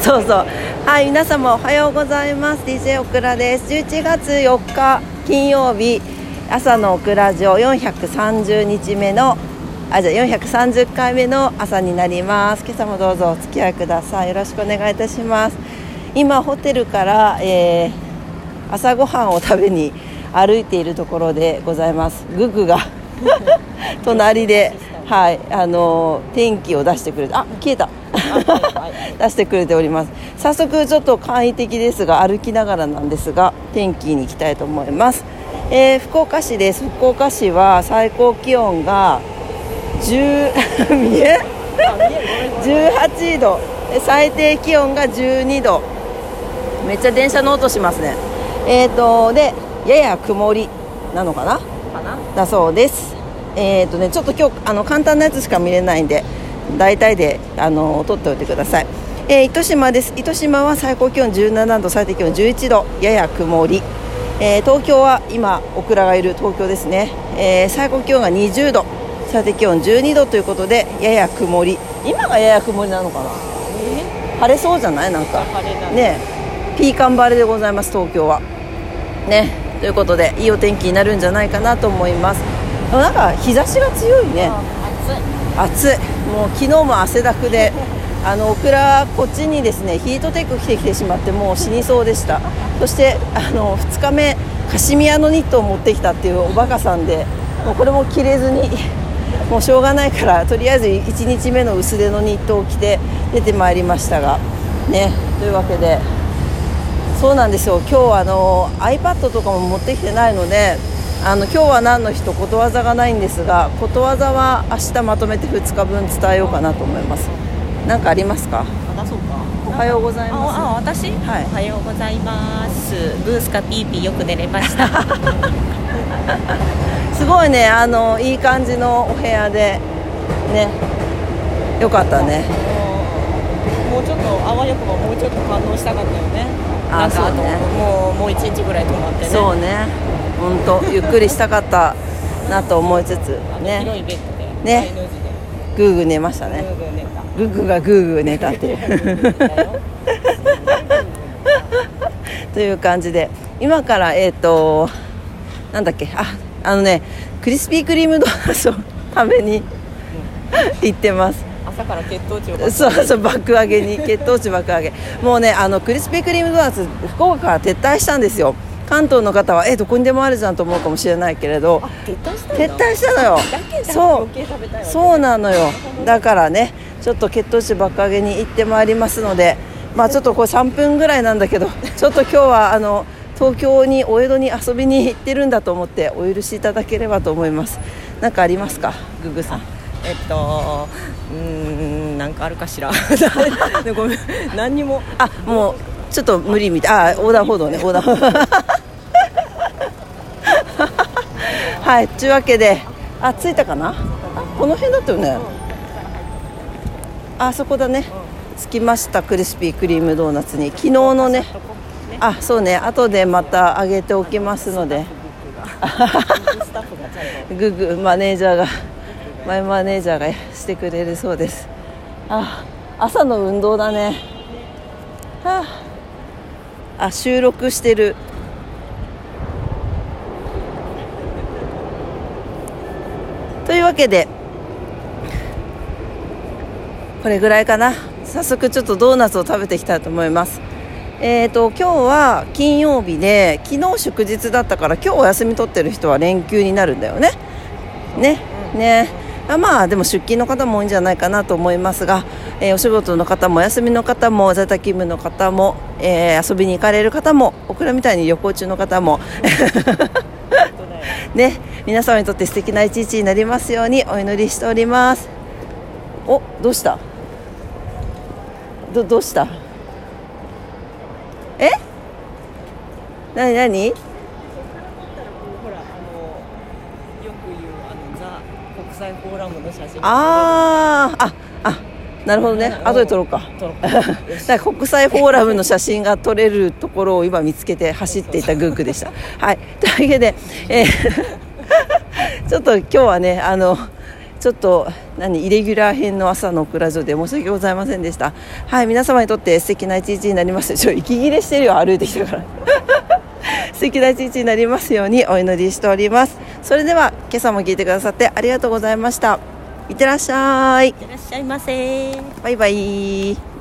そうそう。はい皆様おはようございます。DJ オクラです。11月4日金曜日朝のオクラジオ430日目のあじゃあ430回目の朝になります。今朝もどうぞお付き合いください。よろしくお願いいたします。今ホテルから、えー、朝ごはんを食べに歩いているところでございます。ググが 隣ではいあの天気を出してくれてあ消えた 出してくれております。早速ちょっと簡易的ですが歩きながらなんですが天気に行きたいと思います、えー、福岡市です。福岡市は最高気温が10 見え？18度。最低気温が12度。めっちゃ電車の音しますね。えーとでやや曇りなのかな？だそうです。えーとねちょっと今日あの簡単なやつしか見れないんで大体であの取っておいてください、えー、糸島です。糸島は最高気温17度最低気温11度やや曇り、えー、東京は今オクラがいる東京ですね、えー、最高気温が20度最低気温12度ということでやや曇り。今がやや曇りなのかな、えー、晴れそうじゃない？なんか。ねピーカン晴れでございます東京は。ね。ということでいいお天気になるんじゃないかなと思います。なんか日差しが強いね。暑い暑い。もう昨日も汗だくであのオクラこっちにですねヒートテック着てきてしまってもう死にそうでした。そしてあの2日目カシミヤのニットを持ってきたっていうおバカさんでもうこれも着れずにもうしょうがないからとりあえず1日目の薄手のニットを着て出てまいりましたがね。というわけでそうなんですよ。今日あの iPad とかも持ってきてないのであの今日は何の日とことわざがないんですがことわざは明日まとめて2日分伝えようかなと思います。何かありますか？そうか。おはようございます。ああ私、はい、おはようございます。ブースかピーピーよく寝れました。すごいねあのいい感じのお部屋でねよかったね。もうちょっとあわよくばもうちょっと感動したかったよね。あそうね。もうもう一日ぐらい泊まってね。そうね本当ゆっくりしたかったなと思いつつね。ね。グーグー寝ましたね。グーグーがグーグー寝たっていう。という感じで今からえっ、ー、となんだっけ？ああのねクリスピークリームドーナツを食べに行ってます。朝から血糖値をそうそう爆上げに。血糖値爆上げ。もうねあのクリスピークリームドーナツ福岡から撤退したんですよ関東の方はえどこにでもあるじゃんと思うかもしれないけれど撤退したのよ。そう。そうなのよ。だからねちょっと血糖値ばっかげに行ってまいりますのでまあちょっとこれ3分ぐらいなんだけど ちょっと今日はあの東京にお江戸に遊びに行ってるんだと思ってお許しいただければと思います。何かありますか？ググさん。えっとうんなんかあるかしら？ごめん何にも。あもうちょっと無理みたい。あ横断歩道ね横断歩道はいというわけであ着いたかな？この辺だったよね。あそこだね。着きましたクリスピークリームドーナツに。昨日のねあそうね。後でまた上げておきますので。ググマネージャーがマイマネージャーがしてくれるそうです。あ朝の運動だね。はあ。あ収録してるというわけでこれぐらいかな。早速ちょっとドーナツを食べていきたいと思います。えーと、今日は金曜日で昨日祝日だったから今日お休み取ってる人は連休になるんだよね。ねね。まあでも出勤の方も多いんじゃないかなと思いますが、えー、お仕事の方もお休みの方も在宅勤務の方も、えー、遊びに行かれる方も僕らみたいに旅行中の方も ね皆様にとって素敵な一日になりますようにお祈りしております。おどうした？どどうした？え？何何？際フォーラムの写真あああなるほどね。後で撮ろうか。だ国際フォーラムの写真が撮れるところを今見つけて走っていたグークでした。はい。というわけで、えー、ちょっと今日はねあのちょっと何イレギュラー編の朝のオクラジオで申し訳ございませんでした。はい。皆様にとって素敵な一日になりますちょ息切れしてるよ。歩いてきてるから。素敵な一日になりますようにお祈りしております。それでは今朝も聞いてくださってありがとうございましたいってらっしゃい。いってらっしゃいませ。バイバイ